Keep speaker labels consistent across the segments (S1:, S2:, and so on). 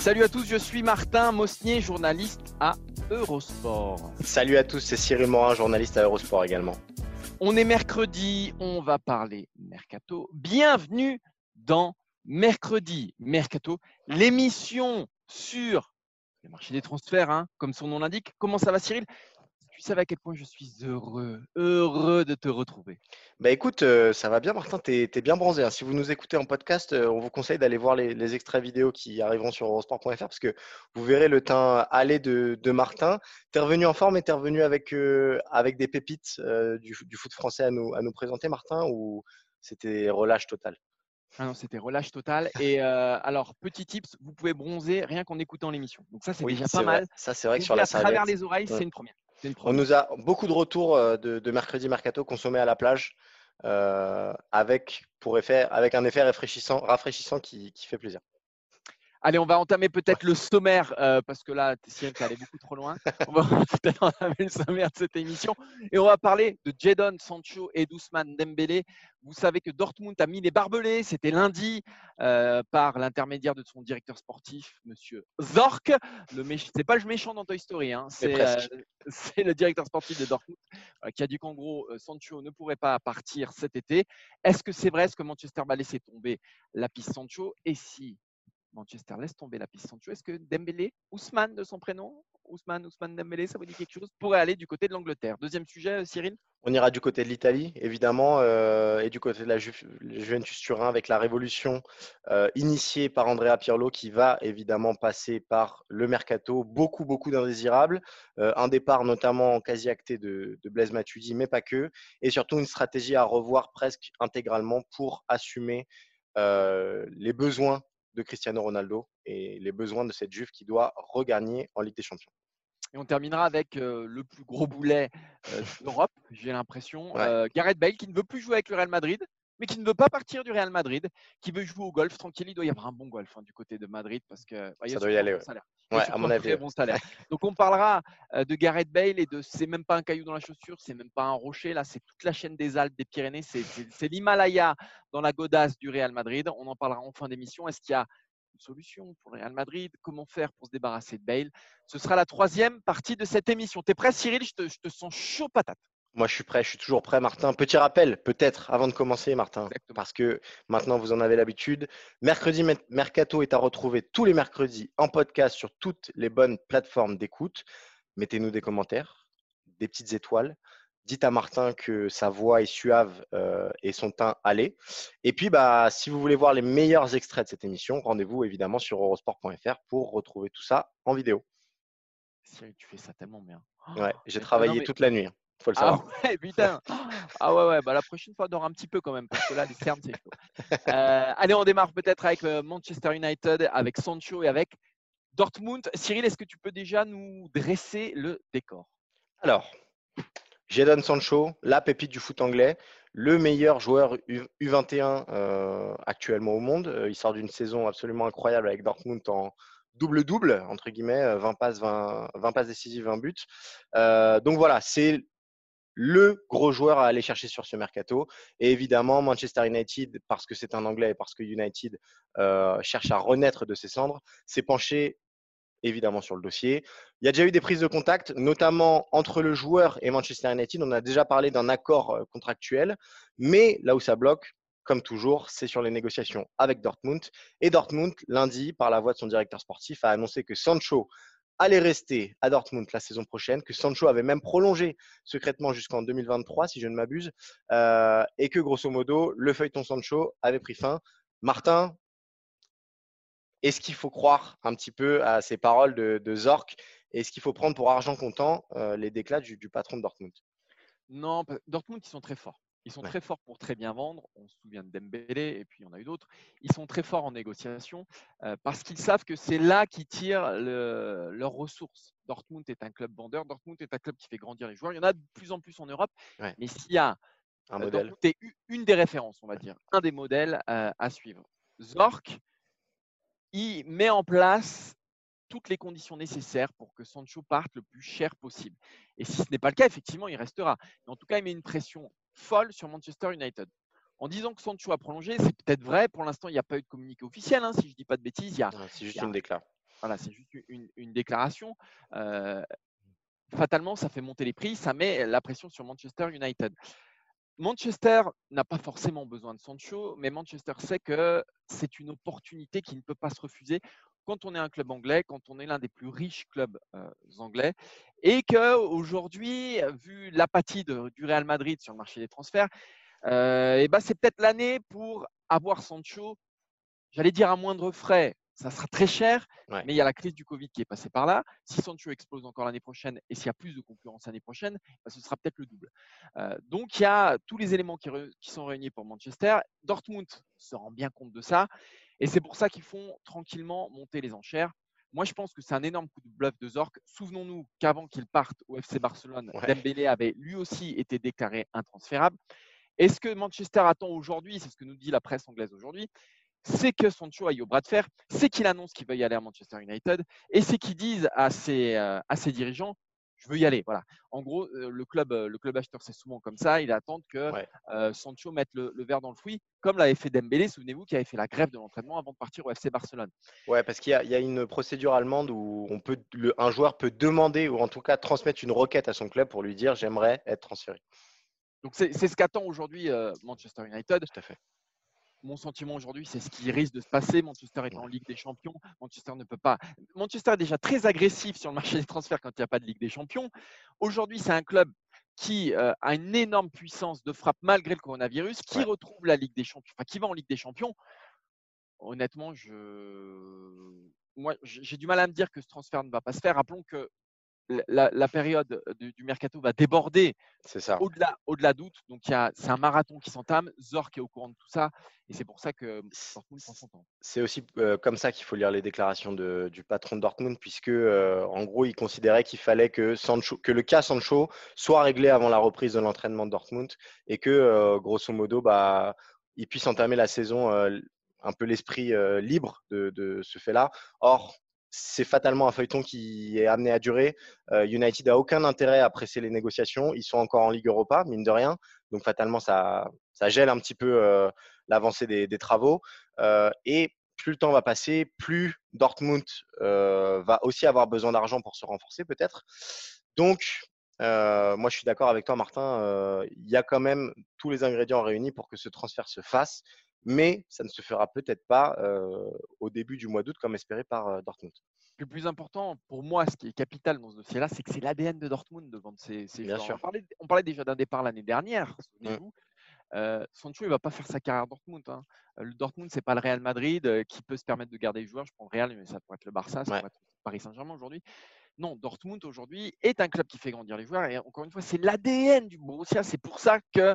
S1: Salut à tous, je suis Martin Mosnier, journaliste à Eurosport.
S2: Salut à tous, c'est Cyril Morin, journaliste à Eurosport également.
S1: On est mercredi, on va parler mercato. Bienvenue dans Mercredi Mercato, l'émission sur le marché des transferts, hein, comme son nom l'indique. Comment ça va Cyril? Tu savais à quel point je suis heureux, heureux de te retrouver.
S2: Bah écoute, euh, ça va bien Martin, tu es, bien bronzé. hein. Si vous nous écoutez en podcast, euh, on vous conseille d'aller voir les, les extraits vidéo qui arriveront sur eurosport.fr parce que vous verrez le teint allé de, de Martin. Tu es revenu en forme et tu es revenu avec, euh, avec des pépites du, du foot français à nous, à nous présenter Martin ou c'était relâche total?
S1: Ah non, c'était relâche total. Et euh, alors, petit tips, vous pouvez bronzer rien qu'en écoutant l'émission. Donc ça, c'est
S2: Oui,
S1: déjà pas
S2: vrai.
S1: mal.
S2: Ça c'est vrai que sur la
S1: à travers les oreilles,
S2: Ouais.
S1: c'est une première.
S2: On nous a beaucoup de retours euh, de, de mercredi mercato consommés à la plage euh, avec, pour effet, avec un effet rafraîchissant, rafraîchissant qui, qui fait plaisir.
S1: Allez, on va entamer peut-être le sommaire, euh, parce que là, Cyril, tu allé beaucoup trop loin. On va peut-être entamer le sommaire de cette émission. Et on va parler de Jadon Sancho et d'Ousmane Dembélé. Vous savez que Dortmund a mis les barbelés. C'était lundi euh, par l'intermédiaire de son directeur sportif, Monsieur Zorc. Le méch- C'est pas le méchant dans Toy Story, hein. c'est euh, c'est le directeur sportif de Dortmund qui a dit qu'en gros, Sancho ne pourrait pas partir cet été. Est-ce que c'est vrai? Est-ce que Manchester va laisser tomber la piste Sancho? Et si Manchester laisse tomber la piste Sancho. Est-ce que Dembélé, Ousmane de son prénom, Ousmane, Ousmane Dembélé, ça vous dit quelque chose Pourrait aller du côté de l'Angleterre? Deuxième sujet, euh, Cyril?
S2: On ira du côté de l'Italie, évidemment, euh, et du côté de la Ju- Juventus Turin avec la révolution euh, initiée par Andrea Pirlo qui va évidemment passer par le mercato. Beaucoup, beaucoup d'indésirables. Un départ notamment quasi acté de, Blaise Matuidi, mais pas que. Et surtout une stratégie à revoir presque intégralement pour assumer les besoins de Cristiano Ronaldo et les besoins de cette Juve qui doit regagner en Ligue des Champions.
S1: Et on terminera avec euh, le plus gros boulet euh, d'Europe, j'ai l'impression.
S2: Ouais.
S1: Euh, Gareth Bale qui ne veut plus jouer avec le Real Madrid, mais qui ne veut pas partir du Real Madrid, qui veut jouer au golf tranquille. Il doit y avoir un bon golf hein, du côté de Madrid parce que bah, il y a
S2: Ça doit y aller,
S1: bon
S2: ouais.
S1: salaire. Il y a
S2: Ouais, à mon avis,
S1: très bon salaire. Donc on parlera euh, de Gareth Bale et de c'est même pas un caillou dans la chaussure, c'est même pas un rocher là, c'est toute la chaîne des Alpes, des Pyrénées, c'est l'Himalaya dans la godasse du Real Madrid. On en parlera en fin d'émission. Est-ce qu'il y a une solution pour le Real Madrid? Comment faire pour se débarrasser de Bale? Ce sera la troisième partie de cette émission. T'es prêt, Cyril? Je te, je te sens chaud patate.
S2: Moi, je suis prêt, je suis toujours prêt, Martin. Petit rappel, peut-être, avant de commencer, Martin,
S1: Exactement.
S2: parce que maintenant, vous en avez l'habitude. Mercredi Mer- Mercato est à retrouver tous les mercredis en podcast sur toutes les bonnes plateformes d'écoute. Mettez-nous des commentaires, des petites étoiles. Dites à Martin que sa voix est suave euh, et son teint allé. Et puis, bah, si vous voulez voir les meilleurs extraits de cette émission, rendez-vous évidemment sur eurosport.fr pour retrouver tout ça en vidéo.
S1: Tu fais ça tellement bien.
S2: Ouais,
S1: Oh,
S2: j'ai travaillé
S1: non, mais-
S2: toute la nuit, il faut le
S1: Ah
S2: savoir.
S1: ouais, putain. Ah ouais, ouais, bah la prochaine fois, dors un petit peu quand même, parce que là, les cernes, c'est chaud. Euh, allez, on démarre peut-être avec euh, Manchester United, avec Sancho et avec Dortmund. Cyril, est-ce que tu peux déjà nous dresser le décor?
S2: Alors, Jadon Sancho, la pépite du foot anglais, le meilleur joueur U- U21 euh, actuellement au monde. Il sort d'une saison absolument incroyable avec Dortmund en double-double, entre guillemets, euh, 20 passes, 20, 20 passes décisives, 20 buts. Euh, donc voilà, c'est le gros joueur à aller chercher sur ce mercato. Et évidemment, Manchester United, parce que c'est un anglais et parce que United euh, cherche à renaître de ses cendres, s'est penché évidemment sur le dossier. Il y a déjà eu des prises de contact, notamment entre le joueur et Manchester United. On a déjà parlé d'un accord euh, contractuel, mais là où ça bloque, comme toujours, c'est sur les négociations avec Dortmund. Et Dortmund, lundi, par la voix de son directeur sportif, a annoncé que Sancho allait rester à Dortmund la saison prochaine, que Sancho avait même prolongé secrètement jusqu'en 2023, si je ne m'abuse, euh, et que grosso modo, le feuilleton Sancho avait pris fin. Martin, est-ce qu'il faut croire un petit peu à ces paroles de, de Zorc? Est-ce qu'il faut prendre pour argent comptant euh, les déclats du, du patron de Dortmund?
S1: Non, Dortmund, ils sont très forts. Ils sont très forts pour très bien vendre. On se souvient de Dembélé et puis il y en a eu d'autres. Ils sont très forts en négociation euh, parce qu'ils savent que c'est là qu'ils tirent leurs ressources. Dortmund est un club vendeur. Dortmund est un club qui fait grandir les joueurs. Il y en a de plus en plus en Europe. Mais s'il y a un euh, modèle, c'est une des références, on va dire, un des modèles euh, à suivre. Zork, il met en place toutes les conditions nécessaires pour que Sancho parte le plus cher possible. Et si ce n'est pas le cas, effectivement, il restera. Mais en tout cas, il met une pression folle sur Manchester United. En disant que Sancho a prolongé, c'est peut-être vrai. Pour l'instant, il n'y a pas eu de communiqué officiel. Hein, si je ne dis pas de bêtises, il y a.
S2: C'est juste une déclaration.
S1: Voilà, c'est juste une, déclaration. Euh, fatalement, ça fait monter les prix, ça met la pression sur Manchester United. Manchester n'a pas forcément besoin de Sancho, mais Manchester sait que c'est une opportunité qui ne peut pas se refuser quand on est un club anglais, quand on est l'un des plus riches clubs euh, anglais, et que aujourd'hui, vu l'apathie du Real Madrid sur le marché des transferts, euh, et ben c'est peut-être l'année pour avoir Sancho, j'allais dire à moindre frais. Ça sera très cher, mais il y a la crise du Covid qui est passée par là. Si Sancho explose encore l'année prochaine et s'il y a plus de concurrence l'année prochaine, ben, ce sera peut-être le double. Euh, donc il y a tous les éléments qui, qui sont réunis pour Manchester. Dortmund se rend bien compte de ça. Et c'est pour ça qu'ils font tranquillement monter les enchères. Moi, je pense que c'est un énorme coup de bluff de Zorc. Souvenons-nous qu'avant qu'il parte au FC Barcelone, Dembélé avait lui aussi été déclaré intransférable. Et ce que Manchester attend aujourd'hui, c'est ce que nous dit la presse anglaise aujourd'hui, c'est que Sancho aille au bras de fer, c'est qu'il annonce qu'il veut y aller à Manchester United, et c'est qu'il dise à ses, euh, à ses dirigeants je veux y aller. Voilà. En gros, le club, le club acheteur, c'est souvent comme ça. Il attend que euh, Sancho mette le, verre dans le fruit, comme l'avait fait Dembélé. Souvenez-vous qui avait fait la grève de l'entraînement avant de partir au FC Barcelone.
S2: Ouais, parce qu'il y, a une procédure allemande où on peut, un joueur peut demander ou en tout cas transmettre une requête à son club pour lui dire j'aimerais être transféré.
S1: Donc c'est ce qu'attend aujourd'hui Manchester United.
S2: Tout à fait
S1: mon sentiment aujourd'hui, c'est ce qui risque de se passer. Manchester est en Ligue des Champions. Manchester ne peut pas. Manchester est déjà très agressif sur le marché des transferts quand il n'y a pas de Ligue des Champions. Aujourd'hui, c'est un club qui euh, a une énorme puissance de frappe malgré le coronavirus, qui retrouve la Ligue des Champions, enfin qui va en Ligue des Champions. Honnêtement, je... moi, j'ai du mal à me dire que ce transfert ne va pas se faire. Rappelons que la, période du, mercato va déborder au-delà au -delà d'août. Donc, c'est un marathon qui s'entame. Zork est au courant de tout ça. Et c'est pour ça que Dortmund prend son temps.
S2: C'est aussi comme ça qu'il faut lire les déclarations du patron de Dortmund, puisque en gros, il considérait qu'il fallait que, Sancho, que le cas Sancho soit réglé avant la reprise de l'entraînement de Dortmund et que, grosso modo, bah, il puisse entamer la saison un peu l'esprit libre de, de ce fait-là. Or, c'est fatalement un feuilleton qui est amené à durer. Euh, United n'a aucun intérêt à presser les négociations. Ils sont encore en Ligue Europa, mine de rien. Donc, fatalement, ça, ça gèle un petit peu euh, l'avancée des, travaux. Euh, et plus le temps va passer, plus Dortmund va aussi avoir besoin d'argent pour se renforcer, peut-être. Donc, moi, je suis d'accord avec toi, Martin. Il y a quand même tous les ingrédients réunis pour que ce transfert se fasse mais ça ne se fera peut-être pas au début du mois d'août comme espéré par Dortmund.
S1: Le plus important pour moi, ce qui est capital dans ce dossier-là, c'est que c'est l'ADN de Dortmund de vendre ces, Bien Sûr. On, parlait, déjà d'un départ l'année dernière, mmh. souvenez-vous. Sancho, il ne va pas faire sa carrière à Dortmund. Hein. Le Dortmund, ce n'est pas le Real Madrid qui peut se permettre de garder les joueurs. Je prends le Real, mais ça pourrait être le Barça, ça pourrait être Paris Saint-Germain aujourd'hui. Non, Dortmund aujourd'hui est un club qui fait grandir les joueurs. Et encore une fois, c'est l'ADN du Borussia. C'est pour ça que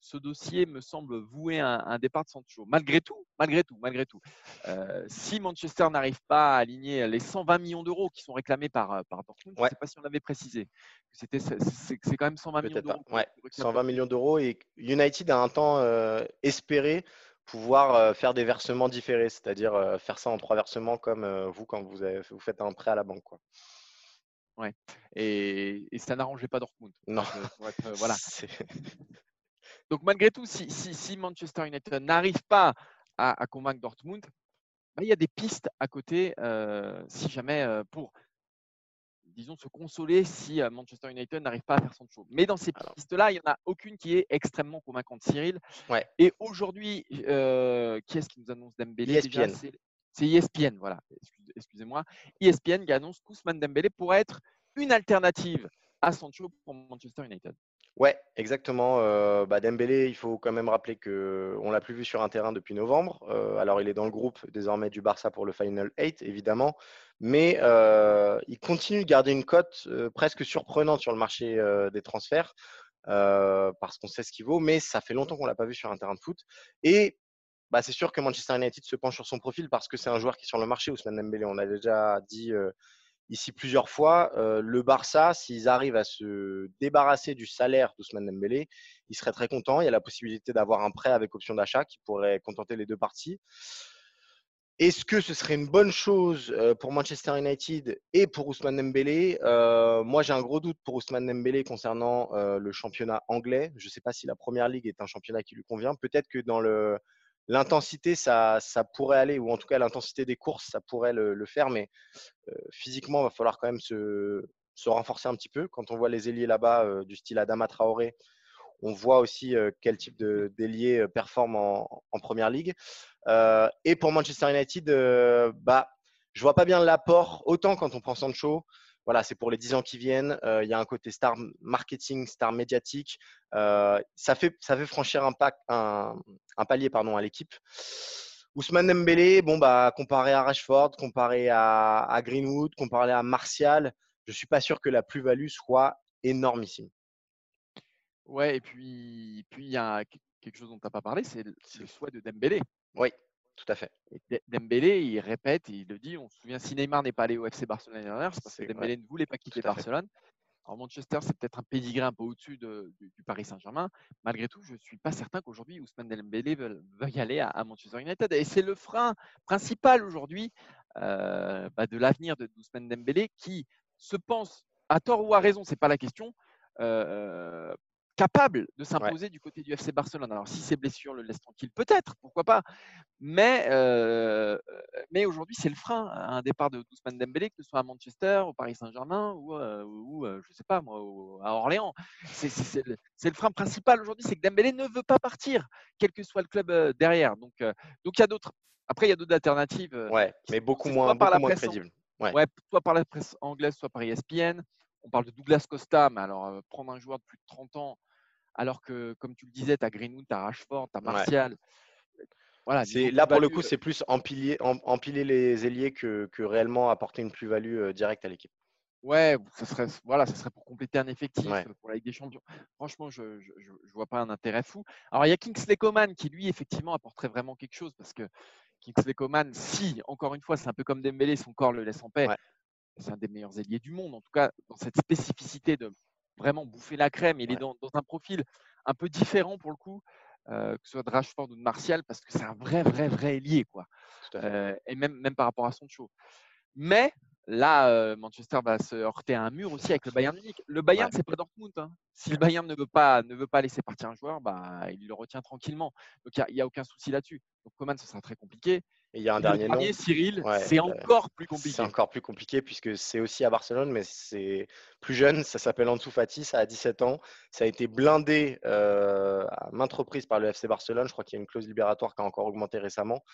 S1: ce dossier me semble vouer un, un départ de Sancho. Malgré tout, malgré tout, malgré tout, euh, si Manchester n'arrive pas à aligner les 120 millions d'euros qui sont réclamés par, euh, par Dortmund, je ne sais pas si on avait précisé. C'était, c'est, quand même 120 millions d'euros.
S2: Ouais, 120 millions d'euros et United a un temps euh, espéré pouvoir faire des versements différés, c'est-à-dire faire ça en trois versements comme vous quand vous, avez, vous faites un prêt à la banque. Quoi.
S1: Ouais. Et, et ça n'arrangeait pas Dortmund.
S2: Non.
S1: voilà. Donc malgré tout, si, Manchester United n'arrive pas à, convaincre Dortmund, bah, il y a des pistes à côté euh, si jamais euh, pour, disons, se consoler si euh, Manchester United n'arrive pas à faire son show. Mais dans ces pistes-là, il n'y en a aucune qui est extrêmement convaincante, Cyril. Et aujourd'hui, qui est-ce qui nous annonce Dembélé
S2: ESPN.
S1: C'est ESPN, voilà, excusez-moi. ESPN qui annonce qu'Ousmane Dembélé pourrait être une alternative à Sancho pour Manchester United.
S2: Ouais, exactement. Euh, Dembélé, il faut quand même rappeler qu'on l'a plus vu sur un terrain depuis novembre. Alors, il est dans le groupe désormais du Barça pour le Final 8, évidemment. Mais il continue de garder une cote presque surprenante sur le marché des transferts. parce qu'on sait ce qu'il vaut, mais ça fait longtemps qu'on l'a pas vu sur un terrain de foot. Et bah, c'est sûr que Manchester United se penche sur son profil parce que c'est un joueur qui est sur le marché, Ousmane Dembélé. On a déjà dit ici plusieurs fois, le Barça, s'ils arrivent à se débarrasser du salaire d'Ousmane Dembélé, il serait très content. Il y a la possibilité d'avoir un prêt avec option d'achat qui pourrait contenter les deux parties. Est-ce que ce serait une bonne chose pour Manchester United et pour Ousmane Dembélé? Moi, j'ai un gros doute pour Ousmane Dembélé concernant le championnat anglais. Je ne sais pas si la Première Ligue est un championnat qui lui convient. Peut-être que dans le, l'intensité, ça, ça, pourrait aller, ou en tout cas l'intensité des courses, ça pourrait le, faire, mais physiquement, il va falloir quand même se, renforcer un petit peu. Quand on voit les ailiers là-bas du style Adama Traoré, on voit aussi quel type d'ailier performe en, en, première ligue. et pour Manchester United, bah, je vois pas bien l'apport, autant quand on prend Sancho, voilà, c'est pour les 10 ans qui viennent. Euh, il y a un côté star marketing, star médiatique. Euh, ça, fait, ça fait franchir un, un, palier pardon, à l'équipe. Ousmane Dembélé, bon, bah, comparé à Rashford, comparé à, Greenwood, comparé à Martial, je ne suis pas sûr que la plus-value soit énormissime.
S1: Ouais, et puis puis il y a quelque chose dont tu n'as pas parlé, c'est le, le, choix de Dembélé.
S2: Oui. Tout à fait.
S1: Dembélé, il répète, il le dit. On se souvient, si Neymar n'est pas allé au FC Barcelone l'année dernière, c'est parce que Dembélé ne voulait pas quitter Barcelone. Alors Manchester, c'est peut-être un pédigré un peu au-dessus du, Paris Saint-Germain. Malgré tout, je ne suis pas certain qu'aujourd'hui Ousmane Dembélé veuille aller à, Manchester United. Et c'est le frein principal aujourd'hui euh, bah, de l'avenir de Ousmane Dembélé qui se pense, à tort ou à raison, c'est pas la question, euh, capable de s'imposer du côté du FC Barcelone. Alors, si ses blessures le laissent tranquille, peut-être, pourquoi pas. Mais, euh, mais aujourd'hui, c'est le frein à un départ de Ousmane Dembélé, que ce soit à Manchester, au Paris Saint-Germain ou, euh, ou euh, je sais pas moi, à Orléans. C'est le, le, frein principal aujourd'hui, c'est que Dembélé ne veut pas partir, quel que soit le club derrière. Donc, donc il y a d'autres. Après, il y a d'autres alternatives.
S2: Ouais, mais beaucoup moins, beaucoup moins crédibles.
S1: Ouais. soit par la presse anglaise, soit par ESPN. On parle de Douglas Costa, mais alors prendre un joueur de plus de 30 ans alors que, comme tu le disais, tu as Greenwood, tu as Rashford, tu as Martial.
S2: Voilà, là, pour le coup, c'est plus empiler, empiler les ailiers que, réellement apporter une plus-value euh, directe à l'équipe.
S1: Ouais, ça serait, voilà, ça serait pour compléter un effectif pour la Ligue des Champions. Franchement, je ne vois pas un intérêt fou. Alors, il y a Kingsley Coman qui, lui, effectivement, apporterait vraiment quelque chose parce que Kingsley Coman, si, encore une fois, c'est un peu comme Dembélé, son corps le laisse en paix, c'est un des meilleurs ailiers du monde. En tout cas, dans cette spécificité de vraiment bouffer la crème. Il est dans, un profil un peu différent pour le coup, euh, que ce soit de Rashford ou de Martial, parce que c'est un vrai, vrai, vrai ailier. Quoi. Euh, et même, même par rapport à son show. Mais là, euh, Manchester va se heurter à un mur aussi avec le Bayern Munich. Le Bayern, c'est pas Dortmund. Hein. Si le Bayern ne veut pas, ne veut pas laisser partir un joueur, bah, il le retient tranquillement. Donc il n'y a, aucun souci là-dessus. Donc Coman, ce sera très compliqué.
S2: Et il y a un dernier, nom.
S1: Cyril, c'est encore plus compliqué.
S2: C'est encore plus compliqué puisque c'est aussi à Barcelone, mais c'est plus jeune. Ça s'appelle Ansu Fati, ça a 17 ans. Ça a été blindé euh, à maintes reprises par le FC Barcelone. Je crois qu'il y a une clause libératoire qui a encore augmenté récemment.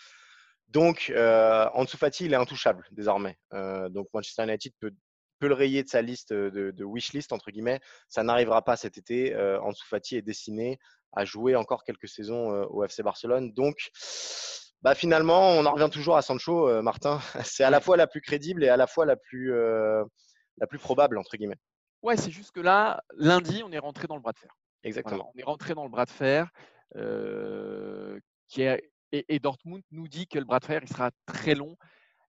S2: Donc, euh, Ansu Fati, il est intouchable désormais. Euh, donc, Manchester United peut, peut, le rayer de sa liste de, de wishlist, entre guillemets. Ça n'arrivera pas cet été. Euh, Ansu Fati est destiné à jouer encore quelques saisons euh, au FC Barcelone. Donc, bah, finalement, on en revient toujours à Sancho, euh, Martin. C'est à la fois la plus crédible et à la fois la plus, euh, la plus probable, entre guillemets.
S1: Ouais, c'est juste que là, lundi, on est rentré dans le bras de fer.
S2: Exactement.
S1: on est rentré dans le bras de fer. Euh, qui est, et, Dortmund nous dit que le bras de fer, il sera très long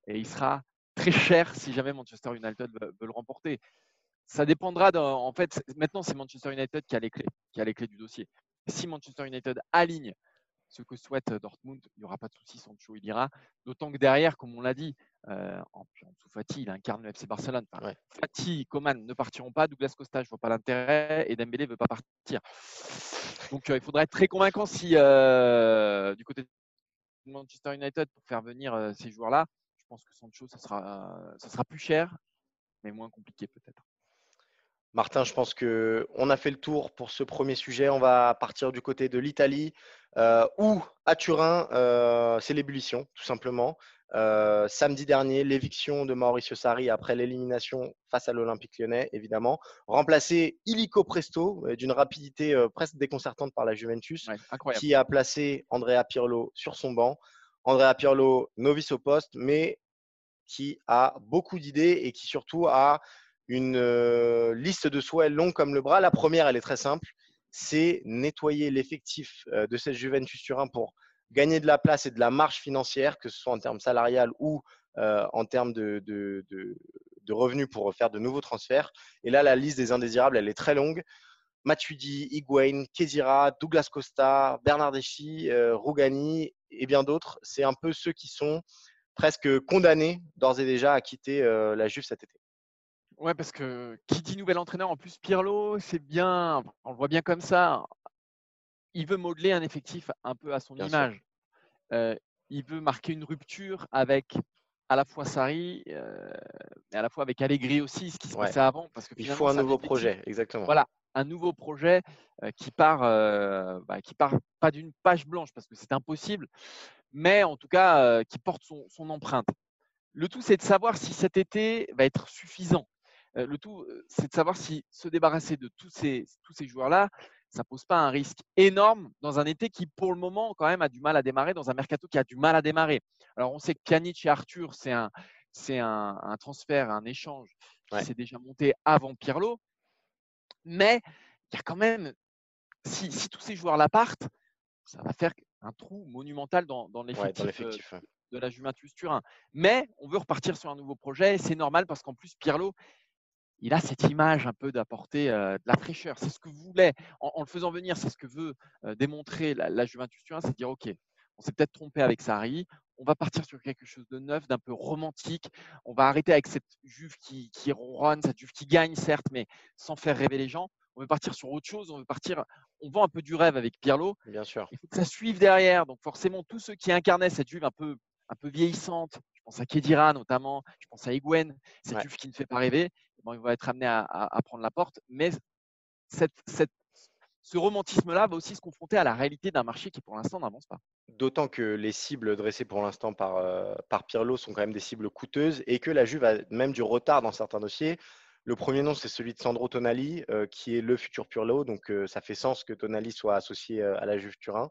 S1: et il sera très cher si jamais Manchester United veut, le remporter. Ça dépendra. En fait, maintenant, c'est Manchester United qui a les clés, qui a les clés du dossier. Si Manchester United aligne ce que souhaite Dortmund, il n'y aura pas de souci, Sancho il ira. D'autant que derrière, comme on l'a dit, euh, en, dessous Fati, il incarne le FC Barcelone. Fati, Coman ne partiront pas, Douglas Costa, je ne vois pas l'intérêt, et Dembélé ne veut pas partir. Donc il faudra être très convaincant si du côté de Manchester United pour faire venir ces joueurs-là, je pense que Sancho, ça sera, ça sera plus cher, mais moins compliqué peut-être.
S2: Martin, je pense qu'on a fait le tour pour ce premier sujet. On va partir du côté de l'Italie, euh, où à Turin, euh, c'est l'ébullition, tout simplement. Euh, samedi dernier, l'éviction de Mauricio Sarri après l'élimination face à l'Olympique lyonnais, évidemment. Remplacé illico presto, d'une rapidité presque déconcertante par la Juventus, qui a placé Andrea Pirlo sur son banc. Andrea Pirlo, novice au poste, mais qui a beaucoup d'idées et qui surtout a une liste de souhaits longs comme le bras. La première, elle est très simple. c'est nettoyer l'effectif de cette Juventus Turin pour gagner de la place et de la marge financière, que ce soit en termes salarial ou en termes de, de, revenus pour faire de nouveaux transferts. Et là, la liste des indésirables, elle est très longue. Matuidi, Higuain, Kezira, Douglas Costa, Bernardeschi, euh, Rougani et bien d'autres. C'est un peu ceux qui sont presque condamnés d'ores et déjà à quitter euh, la Juve cet été.
S1: Ouais, parce que qui dit nouvel entraîneur, en plus Pirlo, c'est bien, on le voit bien comme ça. Il veut modeler un effectif un peu à son image. Euh, il veut marquer une rupture avec à la fois Sarri et à la fois avec Allegri aussi, ce qui se passait avant. Parce que
S2: il faut un nouveau projet, exactement.
S1: Voilà, un nouveau projet qui part, bah, qui part pas d'une page blanche parce que c'est impossible, mais en tout cas qui porte son, empreinte. Le tout, c'est de savoir si cet été va être suffisant. Le tout, c'est de savoir si se débarrasser de tous ces, tous ces joueurs-là, ça pose pas un risque énorme dans un été qui, pour le moment, quand même, a du mal à démarrer, dans un mercato qui a du mal à démarrer. Alors, on sait que Pjanic et Arthur, c'est un, c'est un, transfert, un échange qui s'est déjà monté avant Pirlo. Mais il y a quand même, si, tous ces joueurs-là partent, ça va faire un trou monumental dans, dans l'effectif de, la Juventus Turin. Mais on veut repartir sur un nouveau projet. C'est normal parce qu'en plus, Pirlo, il a cette image un peu d'apporter de la fraîcheur. C'est ce que voulait, en, en, le faisant venir, c'est ce que veut démontrer la, la Juventus Turin, c'est de dire, OK, on s'est peut-être trompé avec Sarri, on va partir sur quelque chose de neuf, d'un peu romantique. On va arrêter avec cette Juve qui, qui ronronne, cette Juve qui gagne, certes, mais sans faire rêver les gens. On veut partir sur autre chose. On veut partir. On vend un peu du rêve avec Pirlo.
S2: Bien sûr.
S1: Il faut que ça suive derrière. Donc forcément, tous ceux qui incarnaient cette Juve un peu, un peu vieillissante, je pense à Kedira notamment, je pense à Higuain, cette Juve qui ne fait pas rêver, bon, ils vont être amenés à, prendre la porte. Mais ce romantisme-là va aussi se confronter à la réalité d'un marché qui, pour l'instant, n'avance pas.
S2: D'autant que les cibles dressées pour l'instant par, euh, par Pirlo sont quand même des cibles coûteuses et que la Juve a même du retard dans certains dossiers. Le premier nom, c'est celui de Sandro Tonali, euh, qui est le futur Pirlo. Donc, euh, ça fait sens que Tonali soit associé à la Juve Turin.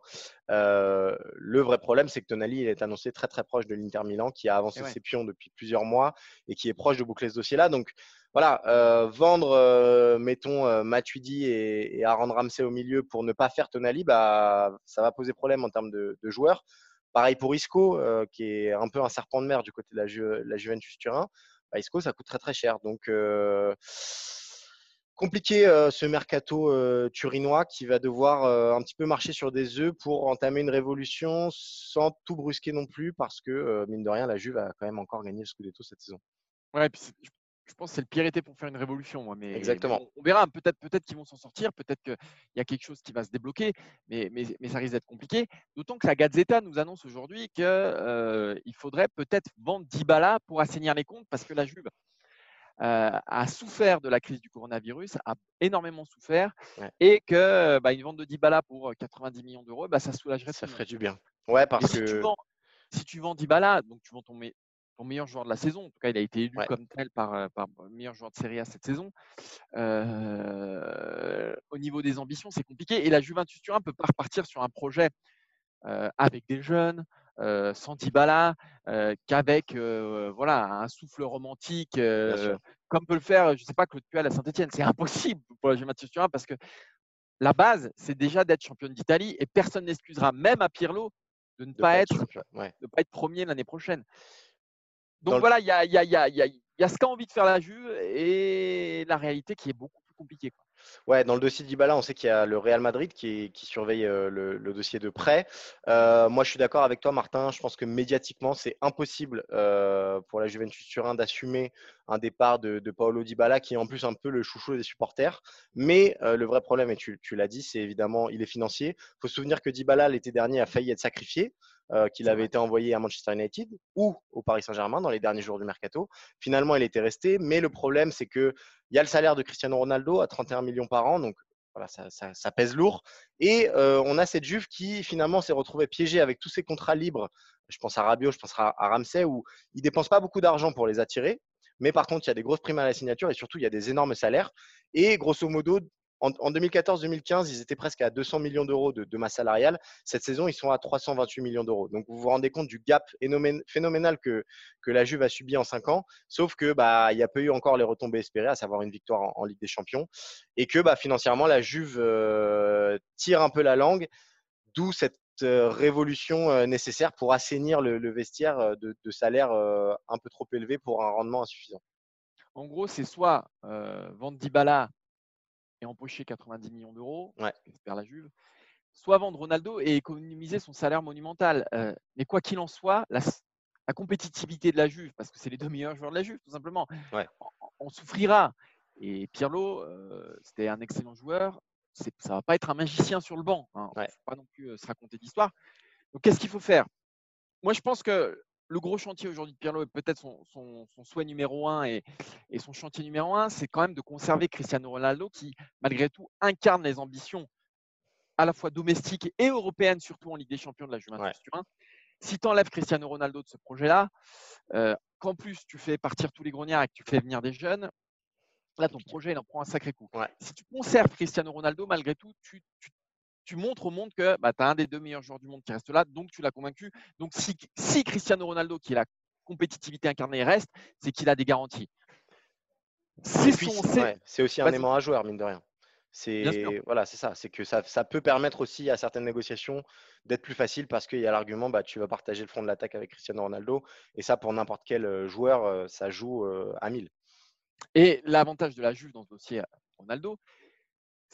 S2: le vrai problème, c'est que Tonali il est annoncé très très proche de l'Inter Milan, qui a avancé ses pions depuis plusieurs mois et qui est proche de boucler ce dossier-là. Donc, voilà, euh, vendre, euh, mettons, euh, Matuidi et, et Aaron Ramsey au milieu pour ne pas faire Tonali, bah, ça va poser problème en termes de, joueurs. Pareil pour Isco, qui est un peu un serpent de mer du côté de la, Juventus Turin. Bah, Isco, ça coûte très très cher. Donc, compliqué ce mercato turinois qui va devoir un petit peu marcher sur des œufs pour entamer une révolution sans tout brusquer non plus parce que, mine de rien, la Juve a quand même encore gagné le Scudetto cette saison.
S1: Pense que c'est le pire été pour faire une révolution. Moi. Mais,
S2: Exactement.
S1: on, verra. Peut-être peut qu'ils vont s'en sortir. Peut-être qu'il y a quelque chose qui va se débloquer. Mais, mais, mais ça risque d'être compliqué. D'autant que la Gazzetta nous annonce aujourd'hui qu'il euh, faudrait peut-être vendre Dybala pour assainir les comptes parce que la Juve euh, a souffert de la crise du coronavirus, a énormément souffert. Et que bah, une vente de Dybala pour 90 millions d'euros, bah, ça soulagerait.
S2: Ça ferait du bien. Ouais, parce que.
S1: Si tu, vends, si tu vends Dybala, donc tu vends ton, ton meilleur joueur de la saison. En tout cas, il a été élu comme tel par, euh, par meilleur joueur de Serie A cette saison. Euh, au niveau des ambitions, c'est compliqué. Et la Juventus Turin peut pas repartir sur un projet euh, avec des jeunes, sans Dybala, qu'avec voilà, un souffle romantique, comme peut le faire, je ne sais pas, Claude Puel à Saint-Etienne. C'est impossible pour la Juventus Turin parce que la base, c'est déjà d'être championne d'Italie et personne n'excusera, même à Pirlo, de ne pas, être, de pas être premier l'année prochaine. Donc voilà, il y a, y, a, y, a, y a, ce qu'a envie de faire la Juve et la réalité qui est beaucoup plus compliquée.
S2: Ouais, dans le dossier d'Ibala, on sait qu'il y a le Real Madrid qui, qui surveille euh, le, dossier de près. Euh, moi, je suis d'accord avec toi, Martin. Je pense que médiatiquement, c'est impossible euh, pour la Juventus Turin d'assumer un départ de, de, Paolo Dybala, qui est en plus un peu le chouchou des supporters. Mais le vrai problème, et tu, tu l'as dit, c'est évidemment il est financier. Il faut se souvenir que Dybala, l'été dernier, a failli être sacrifié. Qu'il avait été envoyé à Manchester United ou au Paris Saint-Germain dans les derniers jours du mercato. Finalement, il était resté, mais le problème, c'est que il y a le salaire de Cristiano Ronaldo à 31 millions par an, donc voilà, ça, pèse lourd. Et euh, on a cette Juve qui finalement s'est retrouvée piégée avec tous ces contrats libres. Je pense à Rabiot, je pense à, Ramsey, où ils dépensent pas beaucoup d'argent pour les attirer. Mais par contre, il y a des grosses primes à la signature et surtout, il y a des énormes salaires. Et grosso modo, en, 2014-2015, ils étaient presque à 200 millions d'euros de, masse salariale. Cette saison, ils sont à 328 millions d'euros. Donc, vous vous rendez compte du gap phénoménal que, la Juve a subi en 5 ans. Sauf que bah, il n'y a pas eu encore les retombées espérées, à savoir une victoire en, Ligue des Champions. Et que bah, financièrement, la Juve euh, tire un peu la langue. D'où cette euh, révolution euh, nécessaire pour assainir le, vestiaire de, de salaire un peu trop élevé pour un rendement insuffisant.
S1: En gros, c'est soit vendre Dybala et empocher 90 millions d'euros,
S2: ouais.
S1: la Juve, soit vendre Ronaldo et économiser son salaire monumental. mais quoi qu'il en soit, la, compétitivité de la Juve, parce que c'est les deux meilleurs joueurs de la Juve, tout simplement, on, souffrira. Et Pirlo, c'était un excellent joueur. Ça ne va pas être un magicien sur le banc. Hein. On ne faut pas non plus se raconter d'histoire. Donc, qu'est-ce qu'il faut faire? Moi, je pense que le gros chantier aujourd'hui de Pirlo, et peut-être son, souhait numéro un et, son chantier numéro un, c'est quand même de conserver Cristiano Ronaldo qui, malgré tout, incarne les ambitions à la fois domestiques et européennes, surtout en Ligue des Champions de la Juventus Turin. Si tu enlèves Cristiano Ronaldo de ce projet-là, euh, qu'en plus tu fais partir tous les grognards et que tu fais venir des jeunes, là ton projet il en prend un sacré coup. Si tu conserves Cristiano Ronaldo, malgré tout, tu, tu tu montres au monde que bah, tu as un des deux meilleurs joueurs du monde qui reste là, donc tu l'as convaincu. Donc si, Cristiano Ronaldo, qui est la compétitivité incarnée, reste, c'est qu'il a des garanties.
S2: C'est aussi un aimant à joueur, mine de rien. C'est voilà, c'est ça. C'est que ça, peut permettre aussi à certaines négociations d'être plus facile parce qu'il y a l'argument, bah, tu vas partager le front de l'attaque avec Cristiano Ronaldo. Et ça, pour n'importe quel euh, joueur, euh, ça joue euh, à 1000.
S1: Et l'avantage de la Juve dans ce dossier Ronaldo,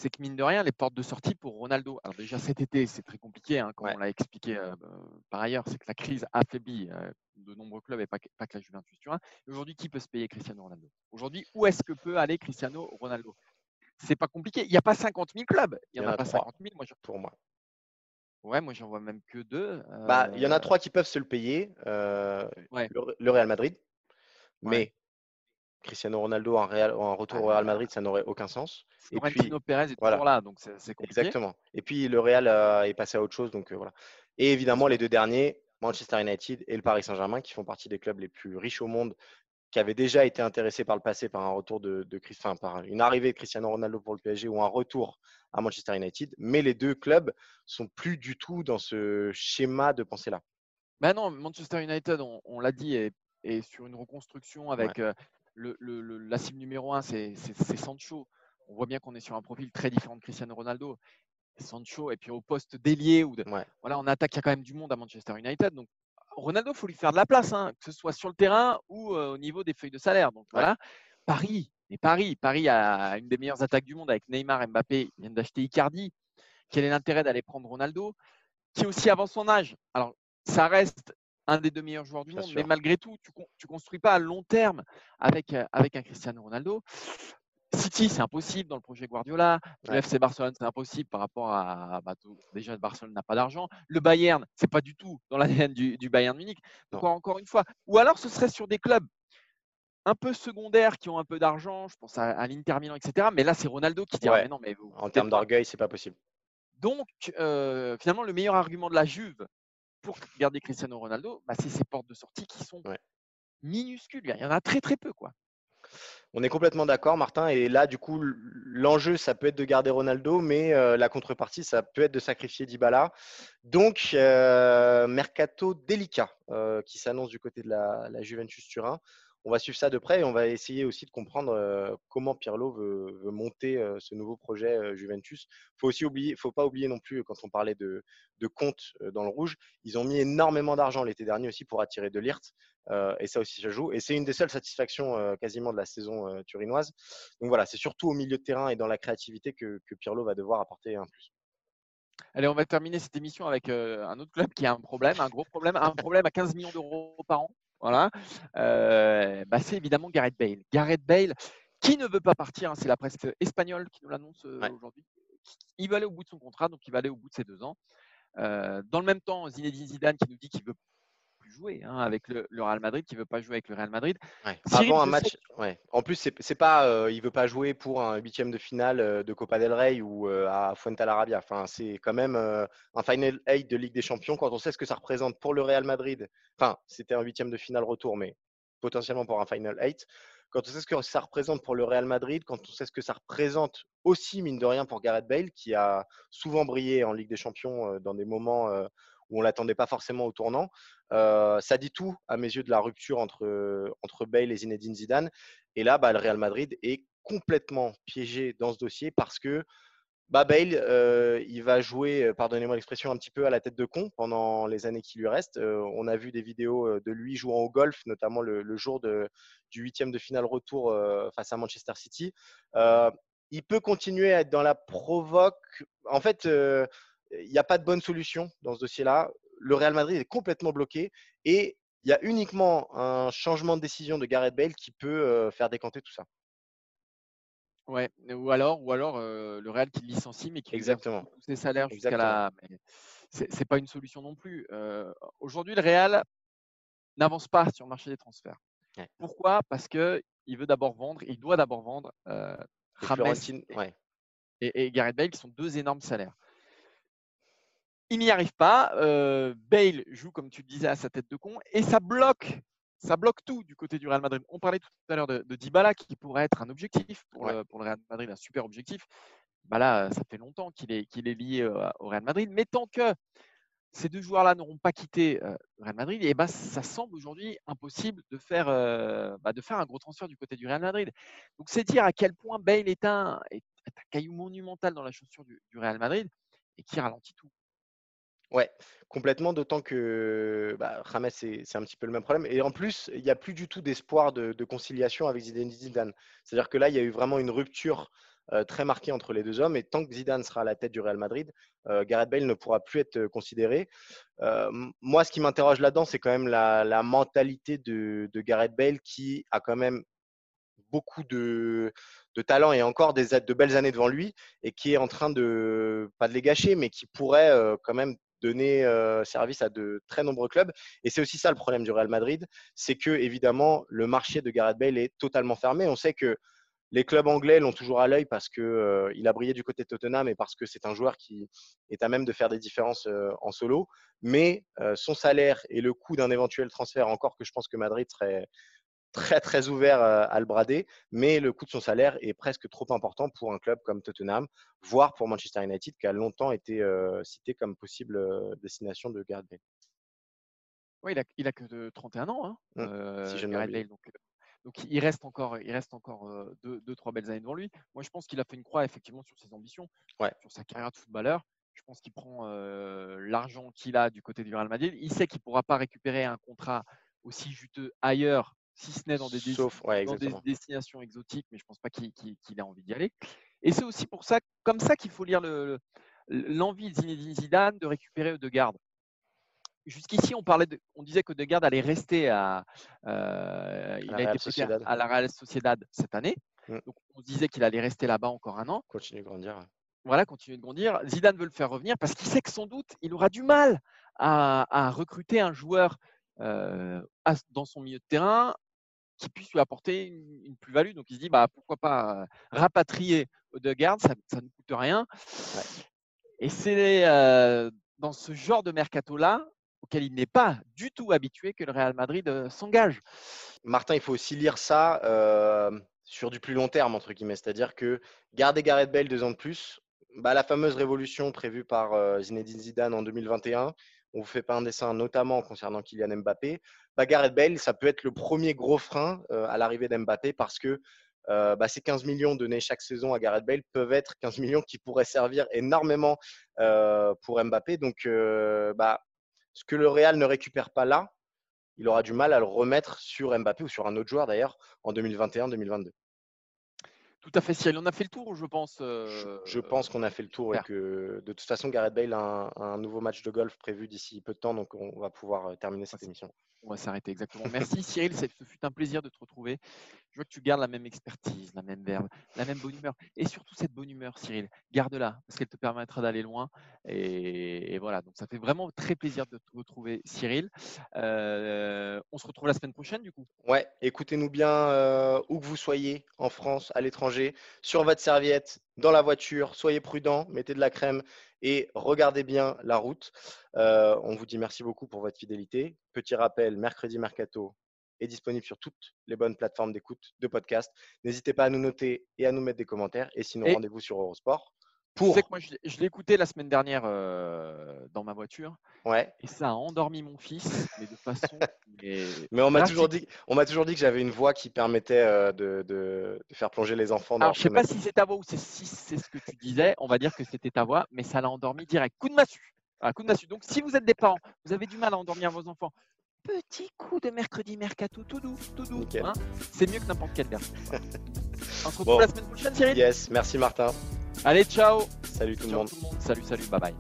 S1: c'est que mine de rien, les portes de sortie pour Ronaldo. Alors déjà cet été, c'est très compliqué, hein, comme on l'a expliqué euh, bah, par ailleurs, c'est que la crise affaiblit euh, de nombreux clubs et pas, que la Juventus Turin. Aujourd'hui, qui peut se payer Cristiano Ronaldo? Aujourd'hui, où est-ce que peut aller Cristiano Ronaldo? C'est pas compliqué. Il n'y a pas 50 000 clubs.
S2: Il n'y en, a, pas 50 000. Moi, pour moi.
S1: Ouais, moi j'en vois même que deux.
S2: Bah, il y en a euh, trois qui peuvent se le payer. le, Real Madrid. Mais Cristiano Ronaldo en, Real, en retour au Real Madrid, ça n'aurait aucun sens.
S1: Et puis, Pérez est toujours là, donc c'est compliqué.
S2: Exactement. Et puis le Real est passé à autre chose, donc euh, voilà. Et évidemment, les deux derniers, Manchester United et le Paris Saint-Germain, qui font partie des clubs les plus riches au monde, qui avaient déjà été intéressés par le passé par un retour de, de enfin, par une arrivée de Cristiano Ronaldo pour le PSG ou un retour à Manchester United. Mais les deux clubs sont plus du tout dans ce schéma de pensée-là.
S1: Ben non, Manchester United, on, l'a dit, est, sur une reconstruction avec euh, le, la cible numéro un, c'est Sancho. On voit bien qu'on est sur un profil très différent de Cristiano Ronaldo. Sancho, et puis au poste d'ailier, ou voilà, on attaque, il y a quand même du monde à Manchester United. Donc Ronaldo, il faut lui faire de la place, hein, que ce soit sur le terrain ou euh, au niveau des feuilles de salaire. Donc voilà, Paris, et Paris, Paris a une des meilleures attaques du monde avec Neymar, Mbappé, ils viennent d'acheter Icardi. Quel est l'intérêt d'aller prendre Ronaldo, qui aussi avant son âge? Alors, ça reste un des deux meilleurs joueurs du monde. Mais malgré tout, tu ne construis pas à long terme avec, euh, avec un Cristiano Ronaldo. City, c'est impossible dans le projet Guardiola. Le FC Barcelone, c'est impossible par rapport à. Bah, déjà, Barcelone n'a pas d'argent. Le Bayern, c'est pas du tout dans l'ADN du, du, Bayern Munich. encore une fois. Ou alors, ce serait sur des clubs un peu secondaires qui ont un peu d'argent. Je pense à, l'Inter Milan, etc. Mais là, c'est Ronaldo qui dit mais non, mais
S2: En termes d'orgueil, c'est pas possible.
S1: Donc, euh, finalement, le meilleur argument de la Juve, pour garder Cristiano Ronaldo, bah, c'est ses portes de sortie qui sont minuscules. Il y en a très très peu. quoi.
S2: On est complètement d'accord, Martin. Et là, du coup, l'enjeu, ça peut être de garder Ronaldo, mais euh, la contrepartie, ça peut être de sacrifier Dybala. Donc, euh, mercato délicat euh, qui s'annonce du côté de la, la, Juventus Turin on va suivre ça de près et on va essayer aussi de comprendre comment Pirlo veut, monter ce nouveau projet Juventus. Faut aussi oublier, faut pas oublier non plus quand on parlait de, compte dans le rouge, ils ont mis énormément d'argent l'été dernier aussi pour attirer de l'IRT et ça aussi ça joue. Et c'est une des seules satisfactions quasiment de la saison turinoise. Donc voilà, c'est surtout au milieu de terrain et dans la créativité que, que Pirlo va devoir apporter un plus.
S1: Allez, on va terminer cette émission avec un autre club qui a un problème, un gros problème, un problème à 15 millions d'euros par an. Voilà. Euh, bah, c'est évidemment Gareth Bale. Gareth Bale, qui ne veut pas partir, hein, c'est la presse espagnole qui nous l'annonce euh, aujourd'hui. Il va aller au bout de son contrat, donc il va aller au bout de ses deux ans. Euh, dans le même temps, Zinedine Zidane qui nous dit qu'il veut jouer hein, avec le, Real Madrid, qui veut pas jouer avec le Real Madrid.
S2: Avant un match, ouais. En plus, c'est pas, euh, il veut pas jouer pour un huitième de finale euh, de Copa del Rey ou euh, à Fuentelarabia. Enfin, c'est quand même un final 8 de Ligue des Champions quand on sait ce que ça représente pour le Real Madrid. Enfin, c'était un huitième de finale retour, mais potentiellement pour un final 8. quand on sait ce que ça représente pour le Real Madrid, quand on sait ce que ça représente aussi, mine de rien, pour Gareth Bale, qui a souvent brillé en Ligue des Champions dans des moments où on l'attendait pas forcément au tournant. Ça dit tout, à mes yeux, de la rupture entre, entre Bale et Zinedine Zidane. Et là, bah, le Real Madrid est complètement piégé dans ce dossier parce que bah, Bale, euh, il va jouer, euh, pardonnez-moi l'expression, un petit peu à la tête de con pendant les années qui lui restent. Euh, on a vu des vidéos de lui jouant au golf, notamment le, jour du huitième de finale retour face à Manchester City. il peut continuer à être dans la provoque. En fait, il n'y a pas de bonne solution dans ce dossier-là. Le Real Madrid est complètement bloqué et il y a uniquement un changement de décision de Gareth Bale qui peut faire décanter tout ça.
S1: Ouais, ou alors, ou alors le Real qui licencie, mais qui
S2: Exactement.
S1: tous ses salaires jusqu'à la. C'est pas une solution non plus. Aujourd'hui, le Real n'avance pas sur le marché des transferts. Pourquoi? Parce que il veut d'abord vendre, il doit d'abord vendre euh, et, et, Gareth Bale, qui sont deux énormes salaires. Il n'y arrive pas. Bale joue, comme tu le disais, à sa tête de con, et ça bloque ça bloque tout du côté du Real Madrid. On parlait tout à l'heure de, Dybala qui pourrait être un objectif pour, le, Real Madrid, un super objectif. Bah là, ça fait longtemps qu'il est, qu'il est lié au Real Madrid. Mais tant que ces deux joueurs-là n'auront pas quitté le Real Madrid, et eh ben, ça semble aujourd'hui impossible de faire, bah, de faire un gros transfert du côté du Real Madrid. Donc c'est dire à quel point Bale est un, est un caillou monumental dans la chaussure du, du Real Madrid et qui ralentit tout.
S2: Ouais, complètement, d'autant que bah, c'est un petit peu le même problème. Et en plus, il n'y a plus du tout d'espoir de, conciliation avec Zidane Zidane. C'est-à-dire que là, il y a eu vraiment une rupture euh, très marquée entre les deux hommes. Et tant que Zidane sera à la tête du Real Madrid, euh, Gareth Bale ne pourra plus être euh, considéré. moi, ce qui m'interroge là-dedans, c'est quand même la, mentalité de, Gareth Bale qui a quand même beaucoup de, talent et encore de belles années devant lui et qui est en train de, pas de les gâcher, mais qui pourrait quand même donner service à de très nombreux clubs. Et c'est aussi ça le problème du Real Madrid, c'est que évidemment le marché de Gareth Bale est totalement fermé. On sait que les clubs anglais l'ont toujours à l'œil parce que il a brillé du côté de Tottenham et parce que c'est un joueur qui est à même de faire des différences en solo. Mais son salaire et le coût d'un éventuel transfert, encore que je pense que Madrid serait très très ouvert à le brader, mais le coût de son salaire est presque trop important pour un club comme Tottenham, voire pour Manchester United, qui a longtemps été cité comme possible destination de Gareth Bale.
S1: Oui, il a, que de 31 ans, hein, mmh, Bale. Donc, il reste encore, il reste encore deux, deux, trois belles années devant lui. Moi, je pense qu'il a fait une croix effectivement sur ses ambitions, sur sa carrière de footballeur. Je pense qu'il prend l'argent qu'il a du côté du Real Madrid. Il sait qu'il ne pourra pas récupérer un contrat aussi juteux ailleurs si ce n'est dans, des, destinations exotiques, mais je ne pense pas qu'il ait envie d'y aller. Et c'est aussi pour ça, comme ça qu'il faut lire l'envie de Zinedine Zidane de récupérer Odegaard. Jusqu'ici, on parlait, on disait que Odegaard allait rester à, euh, il a été à la Real Sociedad cette année. Mm. Donc, on disait qu'il allait rester là-bas encore un an.
S2: Continuer de grandir.
S1: Voilà, continuer de grandir. Zidane veut le faire revenir parce qu'il sait que sans doute, il aura du mal à, recruter un joueur euh, dans son milieu de terrain qui puisse lui apporter une, plus-value. Donc il se dit bah, pourquoi pas rapatrier Odegaard, ça, ça ne coûte rien. Et c'est dans ce genre de mercato-là, auquel il n'est pas du tout habitué, que le Real Madrid s'engage.
S2: Martin, il faut aussi lire ça sur du plus long terme, entre guillemets. C'est-à-dire que garder Gareth Bale deux ans de plus, bah, la fameuse révolution prévue par Zinedine Zidane en 2021, on vous fait pas un dessin, notamment concernant Kylian Mbappé, bah, Gareth Bale, ça peut être le premier gros frein euh, à l'arrivée d'Mbappé parce que euh, bah, ces 15 millions donnés chaque saison à Gareth Bale peuvent être 15 millions qui pourraient servir énormément euh, pour Mbappé. Donc, bah, ce que le Real ne récupère pas là, il aura du mal à le remettre sur Mbappé ou sur un autre joueur d'ailleurs en 2021-2022.
S1: Tout à fait, Cyril. On a fait le tour, je pense.
S2: je pense qu'on a fait le tour et que de toute façon, Gareth Bale a un, nouveau match de golf prévu d'ici peu de temps, donc on va pouvoir terminer cette émission.
S1: On va s'arrêter exactement. Merci Cyril, ce fut un plaisir de te retrouver. Je vois que tu gardes la même expertise, la même verbe, la même bonne humeur. Et surtout cette bonne humeur, Cyril, garde-la, parce qu'elle te permettra d'aller loin. Et, voilà, donc ça fait vraiment très plaisir de te retrouver, Cyril. Euh, on se retrouve la semaine prochaine, du coup.
S2: Ouais, écoutez-nous bien, euh, où que vous soyez, en France, à l'étranger, sur votre serviette, dans la voiture. Soyez prudents, mettez de la crème et regardez bien la route. Euh, on vous dit merci beaucoup pour votre fidélité. Petit rappel, mercredi mercato, est disponible sur toutes les bonnes plateformes d'écoute de podcast. N'hésitez pas à nous noter et à nous mettre des commentaires. Et sinon,
S1: Et-
S2: rendez-vous sur Eurosport.
S1: Tu
S2: Pour.
S1: sais que moi, je je l'ai écouté la semaine dernière euh, dans ma voiture
S2: Ouais.
S1: et ça a endormi mon fils, mais de façon. mais
S2: Mais on m'a toujours dit, on m'a toujours dit que j'avais une voix qui permettait euh, de, de- de faire plonger les enfants dans
S1: Alors, je sais pas si c'est ta voix ou c'est- si c'est ce que tu disais. On va dire que c'était ta voix, mais ça l'a endormi direct. Coup de massue. Voilà, coup de massue. Donc, si vous êtes des parents, vous avez du mal à endormir vos enfants, petit coup de mercredi mercato, tout doux, tout doux. Hein. c'est mieux que n'importe quelle version. Voilà. On se retrouve
S2: Bon.
S1: la semaine prochaine, Cyril.
S2: Yes, merci Martin.
S1: Allez, ciao.
S2: Salut tout le monde.
S1: tout le monde. Salut, salut. Bye bye.